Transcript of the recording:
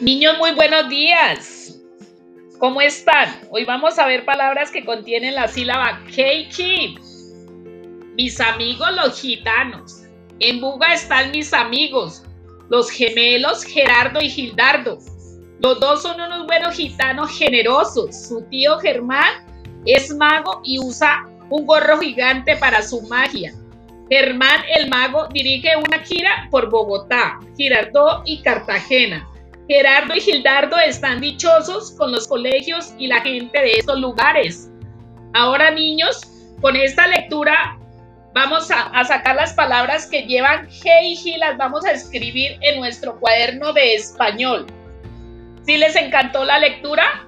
Niños, muy buenos días. ¿Cómo están? Hoy vamos a ver palabras que contienen la sílaba keiki. Mis amigos los gitanos. En Buga están mis amigos, los gemelos Gerardo y Gildardo. Los dos son unos buenos gitanos generosos. Su tío Germán es mago y usa un gorro gigante para su magia. Germán el mago dirige una gira por Bogotá, Girardot y Cartagena. Gerardo y Gildardo están dichosos con los colegios y la gente de estos lugares. Ahora niños, con esta lectura vamos a, sacar las palabras que llevan G y G, las vamos a escribir en nuestro cuaderno de español. Si les encantó la lectura,